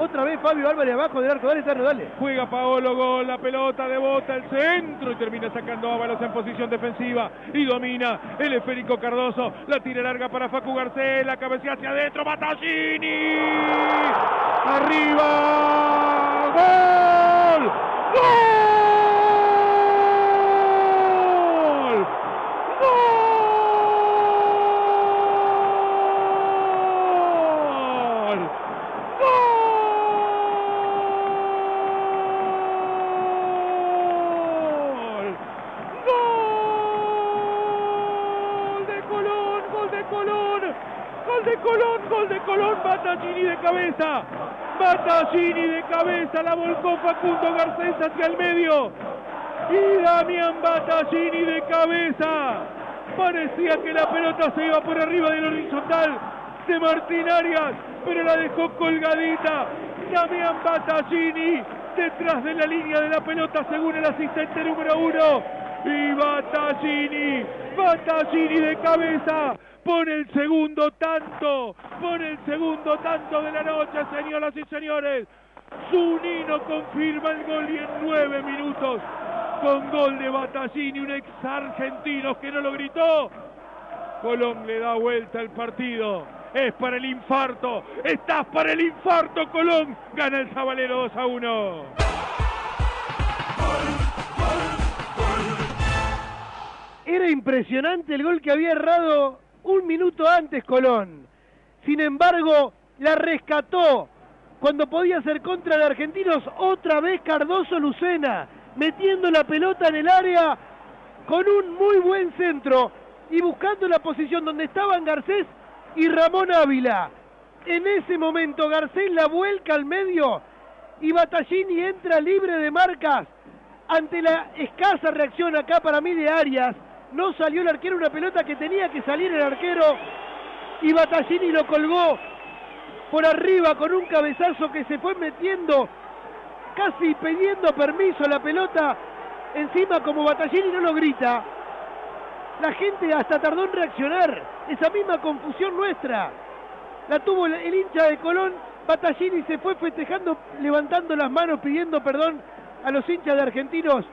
Otra vez Fabio Álvarez abajo del arco. Dale, Tano, dale. Juega Paolo Gol, la pelota de bota el centro y termina sacando Ábalos en posición defensiva y domina el esférico Cardoso. La tira larga para Facu Garcés, la cabecea hacia adentro, Battaglini. Arriba. Gol. Gol. Gol. ¡Gol! ¡Gol de Colón! ¡Gol de Colón! ¡Gol de Colón! ¡Gol de Colón! Battaglini de cabeza. Battaglini de cabeza. La volcó Facundo Garcés hacia el medio. Y Damián Battaglini de cabeza. Parecía que la pelota se iba por arriba del horizontal de Martín Arias, pero la dejó colgadita. Damián Battaglini detrás de la línea de la pelota según el asistente número uno. Y Battaglini, Battaglini de cabeza, pone el segundo tanto, pone el segundo tanto de la noche, señoras y señores. Zunino confirma el gol y en nueve minutos, con gol de Battaglini, un ex argentino que no lo gritó. Colón le da vuelta al partido. Es para el infarto. Estás para el infarto, Colón. Gana el Zabalero 2 a 1. Era impresionante el gol que había errado un minuto antes Colón. Sin embargo, la rescató. Cuando podía ser contra de Argentinos, otra vez Cardoso Lucena, metiendo la pelota en el área con un muy buen centro y buscando la posición donde estaban Garcés y Ramón Ávila. En ese momento Garcés la vuelca al medio y Battaglini entra libre de marcas ante la escasa reacción acá para mí de Arias. No salió el arquero una pelota que tenía que salir el arquero y Battaglini lo colgó por arriba con un cabezazo que se fue metiendo casi pidiendo permiso la pelota encima como Battaglini no lo grita la gente hasta tardó en reaccionar esa misma confusión nuestra la tuvo el, hincha de Colón Battaglini se fue festejando levantando las manos pidiendo perdón a los hinchas de argentinos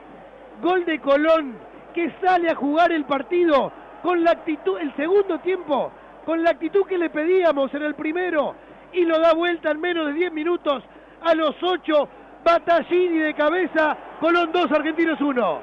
gol de Colón que sale a jugar el partido con la actitud el segundo tiempo con la actitud que le pedíamos en el primero y lo da vuelta en menos de 10 minutos a los 8 Battaglini de cabeza Colón 2 Argentinos 1